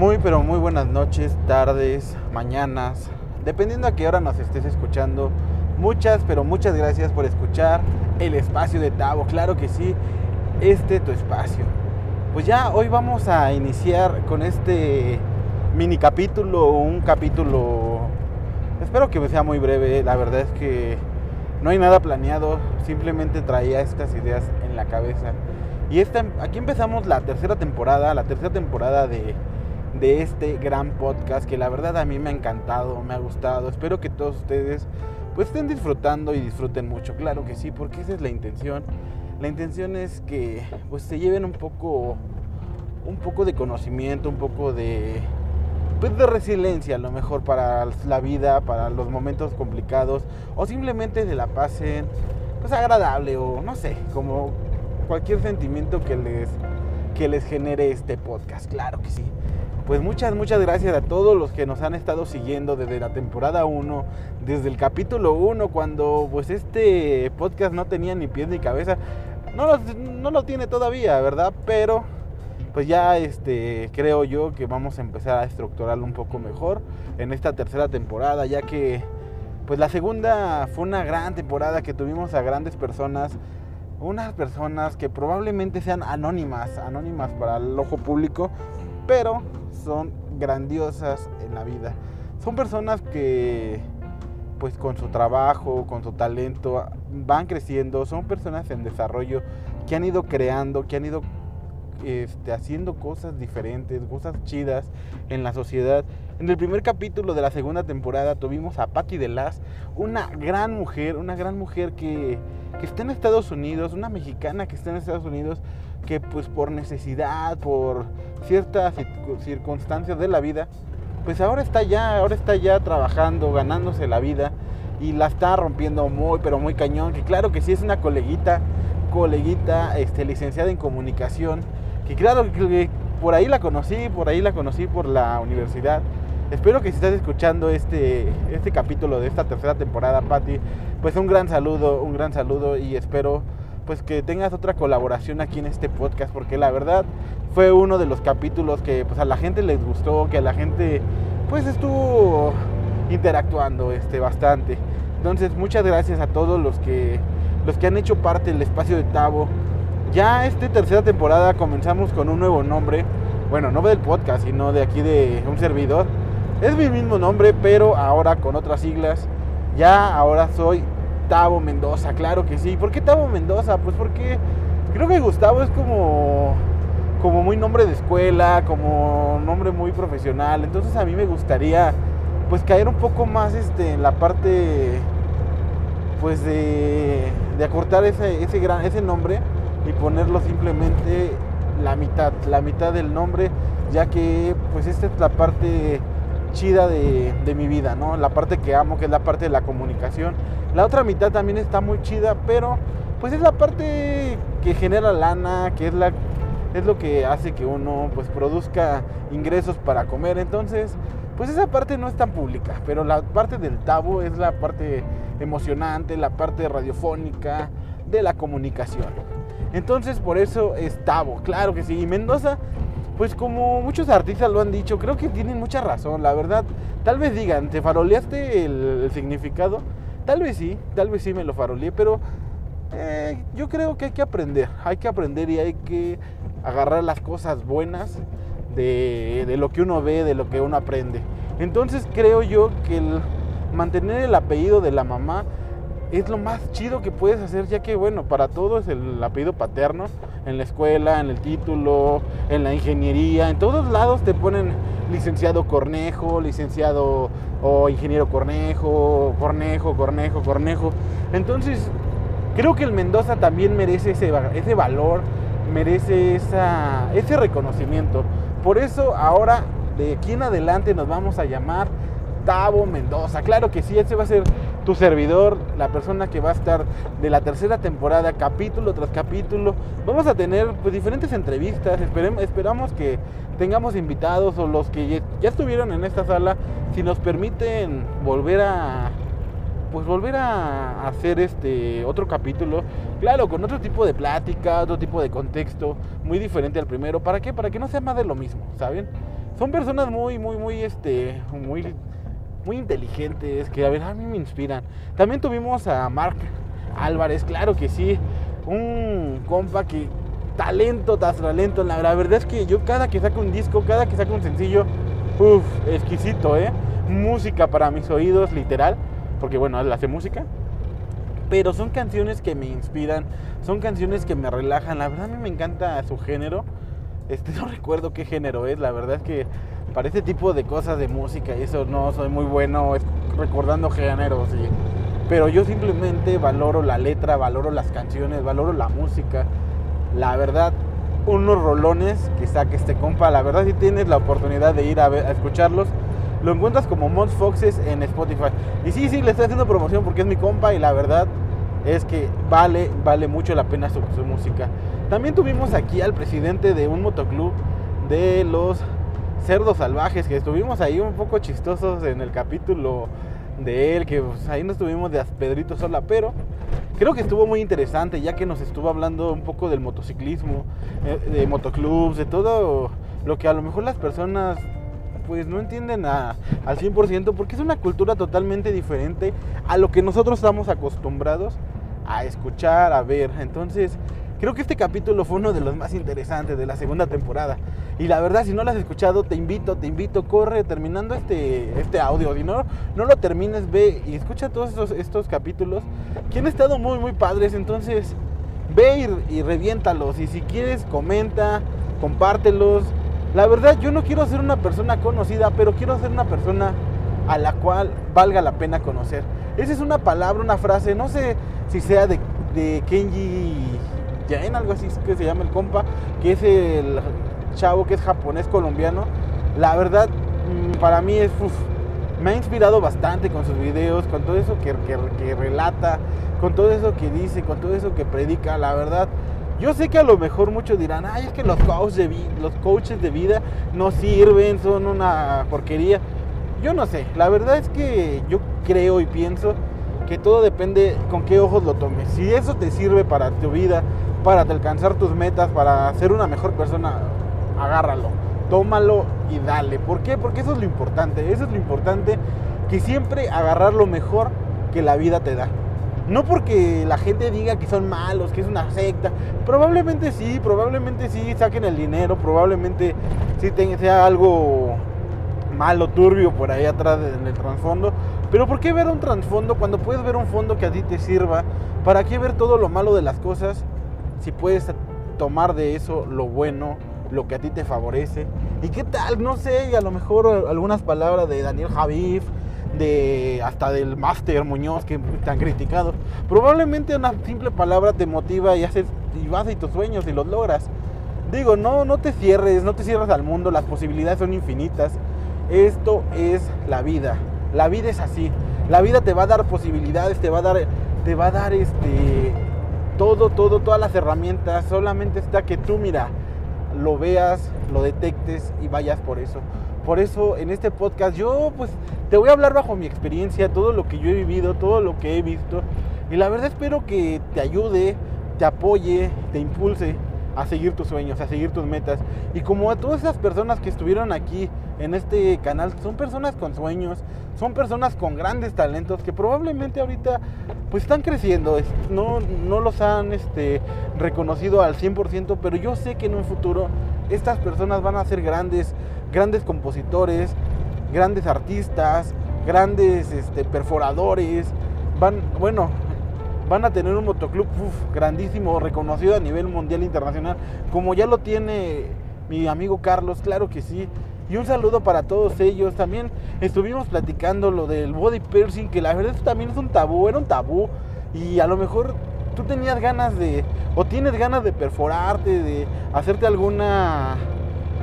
Muy, pero muy buenas noches, tardes, mañanas, dependiendo a qué hora nos estés escuchando. Muchas, pero muchas gracias por escuchar el espacio de Tavo. Claro que sí, este tu espacio. Pues ya hoy vamos a iniciar con este mini capítulo, un capítulo, espero que sea muy breve. La verdad es que no hay nada planeado, simplemente traía estas ideas en la cabeza. Y esta, aquí empezamos la tercera temporada, la tercera temporada de de este gran podcast que la verdad a mí me ha encantado, me ha gustado. Espero que todos ustedes pues estén disfrutando y disfruten mucho. Claro que sí, porque esa es la intención. La intención es que pues se lleven un poco un poco de conocimiento, un poco de pues de resiliencia a lo mejor para la vida, para los momentos complicados o simplemente se la pasen pues agradable o no sé, como cualquier sentimiento que les que les genere este podcast. Claro que sí pues muchas, muchas gracias a todos los que nos han estado siguiendo desde la temporada 1, desde el capítulo 1, cuando pues este podcast no tenía ni pies ni cabeza. No lo, no lo tiene todavía, ¿verdad? Pero pues ya este, creo yo que vamos a empezar a estructurarlo un poco mejor en esta tercera temporada, ya que pues la segunda fue una gran temporada que tuvimos a grandes personas, unas personas que probablemente sean anónimas, anónimas para el ojo público, pero son grandiosas en la vida. Son personas que pues con su trabajo, con su talento, van creciendo, son personas en desarrollo que han ido creando, que han ido este, haciendo cosas diferentes, cosas chidas en la sociedad. En el primer capítulo de la segunda temporada tuvimos a Patti de Las, una gran mujer, una gran mujer que, que está en Estados Unidos, una mexicana que está en Estados Unidos, que pues por necesidad, por ciertas circunstancias de la vida, pues ahora está ya, ahora está ya trabajando, ganándose la vida y la está rompiendo muy, pero muy cañón, que claro que sí es una coleguita, coleguita, este, licenciada en comunicación, que claro que por ahí la conocí, por ahí la conocí por la universidad. Espero que si estás escuchando este, este capítulo de esta tercera temporada, Patti, pues un gran saludo, un gran saludo y espero pues que tengas otra colaboración aquí en este podcast, porque la verdad fue uno de los capítulos que pues a la gente les gustó, que a la gente pues estuvo interactuando este bastante. Entonces, muchas gracias a todos los que los que han hecho parte del espacio de Tavo. Ya esta tercera temporada comenzamos con un nuevo nombre. Bueno, no del podcast, sino de aquí de un servidor. Es mi mismo nombre, pero ahora con otras siglas. Ya ahora soy Gustavo Mendoza, claro que sí. ¿Por qué Tavo Mendoza? Pues porque creo que Gustavo es como, como muy nombre de escuela, como nombre muy profesional. Entonces a mí me gustaría pues caer un poco más este, en la parte pues de, de acortar ese, ese, gran, ese nombre y ponerlo simplemente la mitad, la mitad del nombre, ya que pues esta es la parte chida de, de mi vida, ¿no? La parte que amo, que es la parte de la comunicación la otra mitad también está muy chida, pero pues es la parte que genera lana, que es la es lo que hace que uno pues produzca ingresos para comer. Entonces, pues esa parte no es tan pública, pero la parte del tabo es la parte emocionante, la parte radiofónica de la comunicación. Entonces, por eso es tabo, claro que sí. Y Mendoza, pues como muchos artistas lo han dicho, creo que tienen mucha razón, la verdad. Tal vez digan, ¿te faroleaste el, el significado? Tal vez sí, tal vez sí me lo faroleé, pero eh, yo creo que hay que aprender, hay que aprender y hay que agarrar las cosas buenas de, de, lo que uno ve, de lo que uno aprende. Entonces creo yo que el mantener el apellido de la mamá es lo más chido que puedes hacer, ya que bueno, para todo es el apellido paterno, en la escuela, en el título, en la ingeniería, en todos lados te ponen licenciado Cornejo, licenciado o ingeniero Cornejo, Cornejo, Cornejo, Cornejo. Entonces, creo que el Mendoza también merece ese, ese valor, merece esa, ese reconocimiento. Por eso ahora, de aquí en adelante, nos vamos a llamar Tavo Mendoza. Claro que sí, ese va a ser tu servidor, la persona que va a estar de la tercera temporada, capítulo tras capítulo. Vamos a tener pues, diferentes entrevistas, esperamos que tengamos invitados o los que ya estuvieron en esta sala, si nos permiten volver a pues volver a hacer este otro capítulo, claro, con otro tipo de plática, otro tipo de contexto, muy diferente al primero. ¿Para qué? Para que no sea más de lo mismo, ¿saben? son personas muy, muy, muy, este, muy, muy inteligentes, que a ver, a mí me inspiran. También tuvimos a Mark Álvarez, claro que sí, un compa que talento tras talento. La, verdad es que yo cada que saco un disco, cada que saco un sencillo, uff, exquisito, ¿eh? Música para mis oídos, literal, porque bueno, él hace música. Pero son canciones que me inspiran, son canciones que me relajan. La verdad a mí me encanta su género. Este no recuerdo qué género es, la verdad es que para este tipo de cosas de música y eso no soy muy bueno recordando géneros pero yo simplemente valoro la letra, valoro las canciones, valoro la música. La verdad, unos rolones que saque este compa, la verdad si tienes la oportunidad de ir a, a escucharlos, lo encuentras como Mons Foxes en Spotify. Y sí, sí, le estoy haciendo promoción porque es mi compa y la verdad es que vale, vale mucho la pena su, su música. También tuvimos aquí al presidente de un motoclub de los cerdos salvajes, que estuvimos ahí un poco chistosos en el capítulo de él, que pues, ahí no estuvimos de Pedrito sola, pero creo que estuvo muy interesante ya que nos estuvo hablando un poco del motociclismo, eh, de motoclubs, de todo lo que a lo mejor las personas pues no entienden al 100% porque es una cultura totalmente diferente a lo que nosotros estamos acostumbrados a escuchar, a ver. Entonces, Creo que este capítulo fue uno de los más interesantes de la segunda temporada. Y la verdad, si no lo has escuchado, te invito, te invito, corre terminando este, este audio. Si no, no lo termines, ve y escucha todos estos, estos capítulos que han estado muy, muy padres. Entonces, ve y, y reviéntalos. Y si quieres, comenta, compártelos. La verdad, yo no quiero ser una persona conocida, pero quiero ser una persona a la cual valga la pena conocer. Esa es una palabra, una frase, no sé si sea de, de Kenji en algo así que se llama el compa, que es el chavo que es japonés colombiano. La verdad, mm, para mí es, me ha inspirado bastante con sus videos, con todo eso que, que, relata, con todo eso que dice, con todo eso que predica. La verdad, yo sé que a lo mejor muchos dirán, ay, es que los coaches de, los coaches de vida no sirven, son una porquería. Yo no sé, la verdad es que yo creo y pienso que todo depende con qué ojos lo tomes. Si eso te sirve para tu vida, para alcanzar tus metas, para ser una mejor persona, agárralo, tómalo y dale. ¿Por qué? Porque eso es lo importante, eso es lo importante, que siempre agarrar lo mejor que la vida te da. No porque la gente diga que son malos, que es una secta. Probablemente sí, probablemente sí saquen el dinero, probablemente sí sea algo malo, turbio por ahí atrás en el trasfondo. Pero ¿por qué ver un trasfondo cuando puedes ver un fondo que a ti te sirva? ¿Para qué ver todo lo malo de las cosas si puedes tomar de eso lo bueno, lo que a ti te favorece. ¿Y qué tal? No sé, a lo mejor algunas palabras de Daniel Javif, de hasta del Máster Muñoz que han criticado. Probablemente una simple palabra te motiva y haces y vas y tus sueños y los logras. Digo, no, no te cierres, no te cierres al mundo, las posibilidades son infinitas. Esto es la vida. La vida es así. La vida te va a dar posibilidades, te va a dar, te va a dar este, todo, todo, todas las herramientas. Solamente está que tú, mira, lo veas, lo detectes y vayas por eso. Por eso en este podcast yo pues te voy a hablar bajo mi experiencia, todo lo que yo he vivido, todo lo que he visto. Y la verdad espero que te ayude, te apoye, te impulse a seguir tus sueños, a seguir tus metas. Y como a todas esas personas que estuvieron aquí en este canal, son personas con sueños, son personas con grandes talentos que probablemente ahorita pues están creciendo, no, no los han este, reconocido al 100%, pero yo sé que en un futuro estas personas van a ser grandes, grandes compositores, grandes artistas, grandes este, perforadores, van, bueno, van a tener un motoclub grandísimo, reconocido a nivel mundial internacional, como ya lo tiene mi amigo Carlos, claro que sí. Y un saludo para todos ellos. También estuvimos platicando lo del body piercing, que la verdad también es un tabú, era un tabú. Y a lo mejor tú tenías ganas de, o tienes ganas de perforarte, de hacerte alguna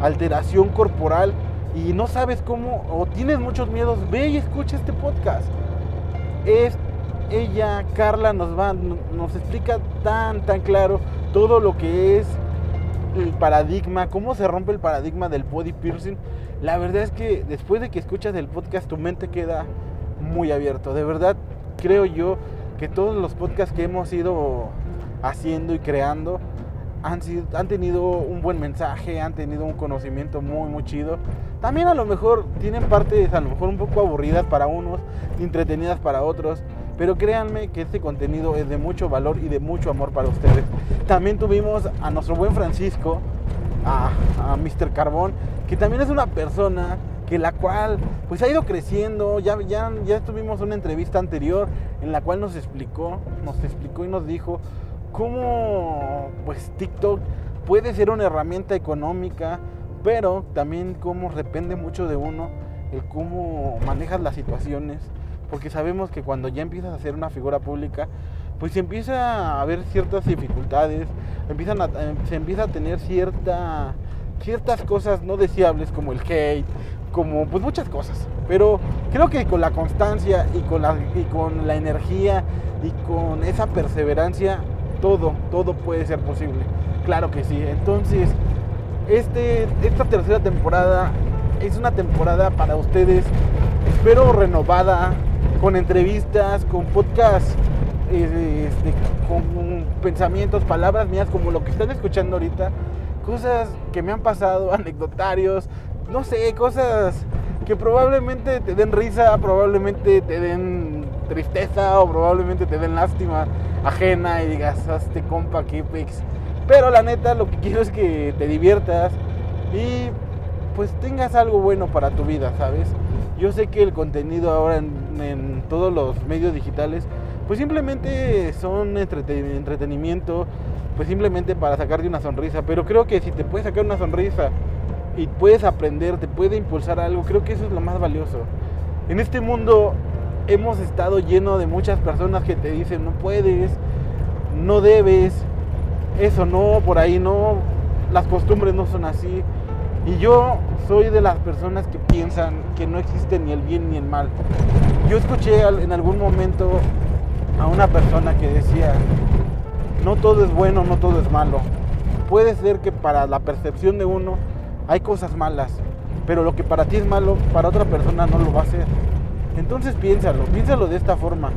alteración corporal y no sabes cómo, o tienes muchos miedos, ve y escucha este podcast. Es ella, Carla, nos va, nos explica tan, tan claro todo lo que es el paradigma, cómo se rompe el paradigma del body piercing. La verdad es que después de que escuchas el podcast, tu mente queda muy abierto. De verdad, creo yo que todos los podcasts que hemos ido haciendo y creando han, sido, han tenido un buen mensaje, han tenido un conocimiento muy, muy chido. También a lo mejor tienen partes a lo mejor un poco aburridas para unos, entretenidas para otros. Pero créanme que este contenido es de mucho valor y de mucho amor para ustedes. También tuvimos a nuestro buen Francisco, a, a Mr. Carbón, que también es una persona que la cual pues ha ido creciendo, ya, ya, ya tuvimos una entrevista anterior en la cual nos explicó, nos explicó y nos dijo cómo pues TikTok puede ser una herramienta económica, pero también cómo depende mucho de uno el cómo manejas las situaciones, porque sabemos que cuando ya empiezas a ser una figura pública, pues se empieza a haber ciertas dificultades, empiezan se empieza a tener cierta, ciertas cosas no deseables como el hate, como pues muchas cosas. Pero creo que con la constancia y con la, y con la energía y con esa perseverancia, todo, todo puede ser posible. Claro que sí. Entonces, este, esta tercera temporada es una temporada para ustedes, espero renovada, con entrevistas, con podcasts, este, con pensamientos, palabras mías, como lo que están escuchando ahorita, cosas que me han pasado, anecdotarios, no sé, cosas que probablemente te den risa, probablemente te den tristeza o probablemente te den lástima ajena y digas, hazte compa, qué pex. Pero la neta, lo que quiero es que te diviertas y pues tengas algo bueno para tu vida, ¿sabes? Yo sé que el contenido ahora en, todos los medios digitales, pues simplemente son entretenimiento, pues simplemente para sacarte una sonrisa. Pero creo que si te puedes sacar una sonrisa y puedes aprender, te puede impulsar algo, creo que eso es lo más valioso. En este mundo hemos estado lleno de muchas personas que te dicen no puedes, no debes, eso no, por ahí no, las costumbres no son así. Y yo soy de las personas que piensan que no existe ni el bien ni el mal. Yo escuché en algún momento a una persona que decía, no todo es bueno, no todo es malo. Puede ser que para la percepción de uno hay cosas malas, pero lo que para ti es malo, para otra persona no lo va a ser. Entonces piénsalo, piénsalo de esta forma.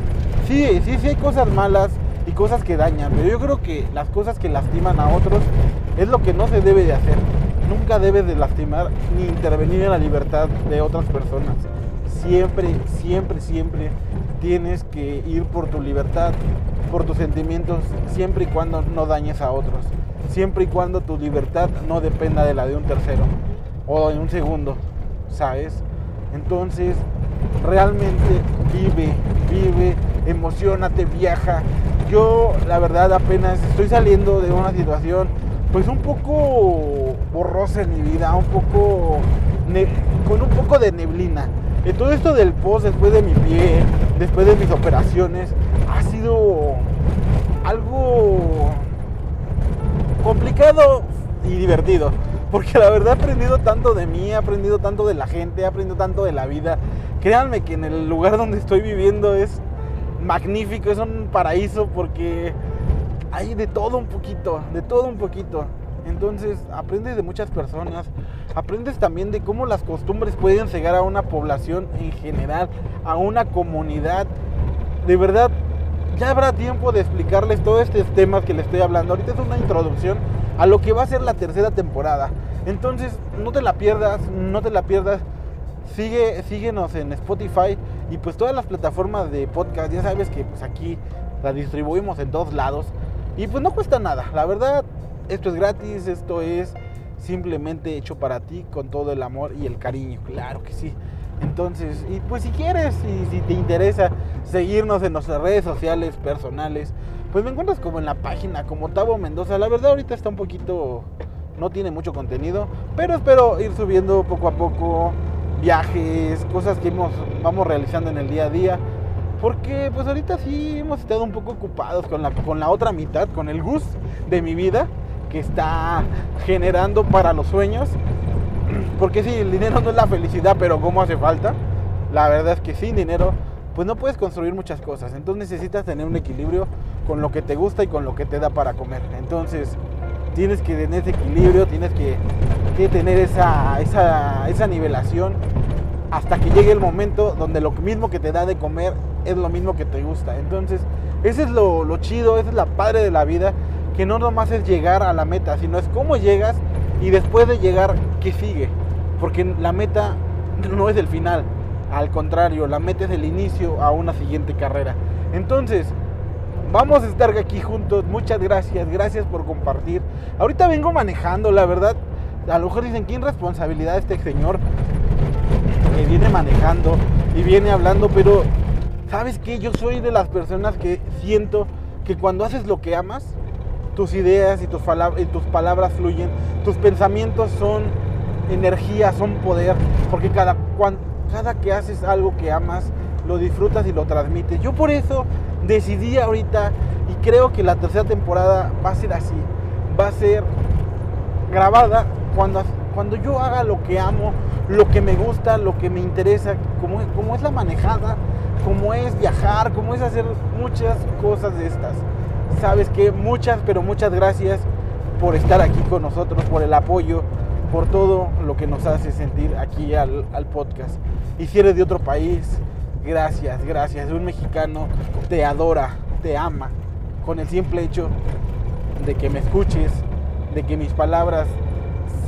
Sí, sí, sí hay cosas malas y cosas que dañan, pero yo creo que las cosas que lastiman a otros es lo que no se debe de hacer. Nunca debes de lastimar ni intervenir en la libertad de otras personas. Siempre, siempre, siempre tienes que ir por tu libertad, por tus sentimientos, siempre y cuando no dañes a otros siempre y cuando tu libertad no dependa de la de un tercero o de un segundo, ¿sabes? Entonces, realmente vive, vive, emocionate, viaja. Yo, la verdad, apenas estoy saliendo de una situación, pues un poco borrosa en mi vida, un poco con un poco de neblina. Y todo esto del post después de mi pie, después de mis operaciones, ha sido algo complicado y divertido. Porque la verdad he aprendido tanto de mí, he aprendido tanto de la gente, he aprendido tanto de la vida. Créanme que en el lugar donde estoy viviendo es magnífico, es un paraíso porque hay de todo un poquito, de todo un poquito. Entonces aprendes de muchas personas, aprendes también de cómo las costumbres pueden cegar a una población en general, a una comunidad. De verdad, ya habrá tiempo de explicarles todos estos temas que les estoy hablando. Ahorita es una introducción a lo que va a ser la tercera temporada. Entonces, no te la pierdas, no te la pierdas. Sigue, síguenos en Spotify y pues todas las plataformas de podcast. Ya sabes que pues aquí la distribuimos en dos lados. Y pues no cuesta nada. La verdad, esto es gratis, esto es simplemente hecho para ti con todo el amor y el cariño. Claro que sí. Entonces, y pues si quieres y si te interesa seguirnos en nuestras redes sociales personales, pues me encuentras como en la página, como Tavo Mendoza. La verdad ahorita está un poquito, no tiene mucho contenido, pero espero ir subiendo poco a poco viajes, cosas que vamos realizando en el día a día. Porque pues ahorita sí hemos estado un poco ocupados con la, con la otra mitad, con el Gus de mi vida, que está generando para los sueños. Porque sí, el dinero no es la felicidad, pero ¿cómo hace falta? La verdad es que sin dinero, pues no puedes construir muchas cosas. Entonces necesitas tener un equilibrio con lo que te gusta y con lo que te da para comer. Entonces tienes que tener ese equilibrio, tienes que, tener esa, esa, nivelación hasta que llegue el momento donde lo mismo que te da de comer es lo mismo que te gusta. Entonces, ese es lo, chido, esa es la padre de la vida que no nomás es llegar a la meta, sino es cómo llegas y después de llegar, ¿qué sigue? Porque la meta no es el final, al contrario, la meta es el inicio a una siguiente carrera. Entonces, vamos a estar aquí juntos. Muchas gracias, gracias por compartir. Ahorita vengo manejando, la verdad. A lo mejor dicen, ¿quién responsabilidad este señor que viene manejando y viene hablando? Pero, ¿sabes qué? Yo soy de las personas que siento que cuando haces lo que amas, tus ideas y tus, y tus palabras fluyen, tus pensamientos son energía, son poder, porque cada, cada que haces algo que amas, lo disfrutas y lo transmites. Yo por eso decidí ahorita y creo que la tercera temporada va a ser así, va a ser grabada cuando, cuando yo haga lo que amo, lo que me gusta, lo que me interesa, como, es la manejada, como es viajar, como es hacer muchas cosas de estas. Sabes que muchas, pero muchas gracias por estar aquí con nosotros, por el apoyo, por todo lo que nos hace sentir aquí al, al podcast. Y si eres de otro país, gracias, gracias. Un mexicano te adora, te ama, con el simple hecho de que me escuches, de que mis palabras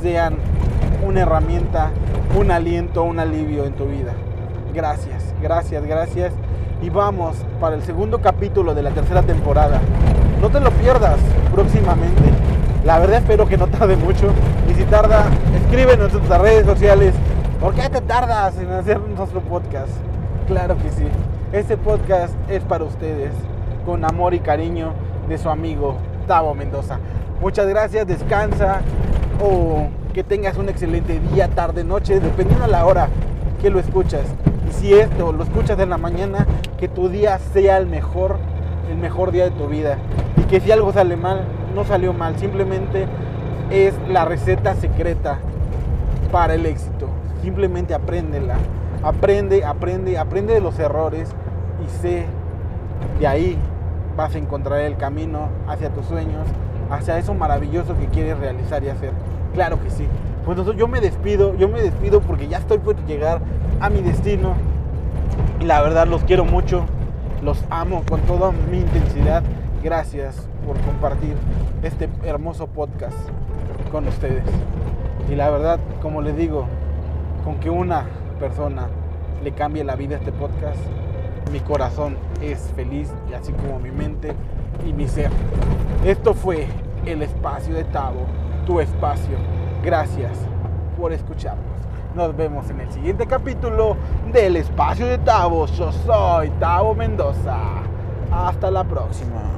sean una herramienta, un aliento, un alivio en tu vida. Gracias, gracias, gracias. Y vamos para el segundo capítulo de la tercera temporada. No te lo pierdas próximamente. La verdad espero que no tarde mucho. Y si tarda, escríbenos en nuestras redes sociales. ¿Por qué te tardas en hacer nuestro podcast? Claro que sí. Este podcast es para ustedes. Con amor y cariño de su amigo Tavo Mendoza. Muchas gracias, descansa o que tengas un excelente día, tarde, noche, dependiendo de la hora que lo escuchas. Y si esto lo escuchas en la mañana, que tu día sea el mejor, el mejor día de tu vida. Y que si algo sale mal, no salió mal, simplemente es la receta secreta para el éxito. Simplemente apréndela. Aprende, aprende, aprende de los errores y sé, de ahí vas a encontrar el camino hacia tus sueños, hacia eso maravilloso que quieres realizar y hacer. Claro que sí. Pues yo me despido, yo me despido porque ya estoy por llegar a mi destino. Y la verdad los quiero mucho, los amo con toda mi intensidad. Gracias por compartir este hermoso podcast con ustedes. Y la verdad, como les digo, con que una persona le cambie la vida a este podcast, mi corazón es feliz y así como mi mente y mi ser. Esto fue el espacio de Tavo, tu espacio. Gracias por escucharnos. Nos vemos en el siguiente capítulo del espacio de Tavo. Yo soy Tavo Mendoza. Hasta la próxima.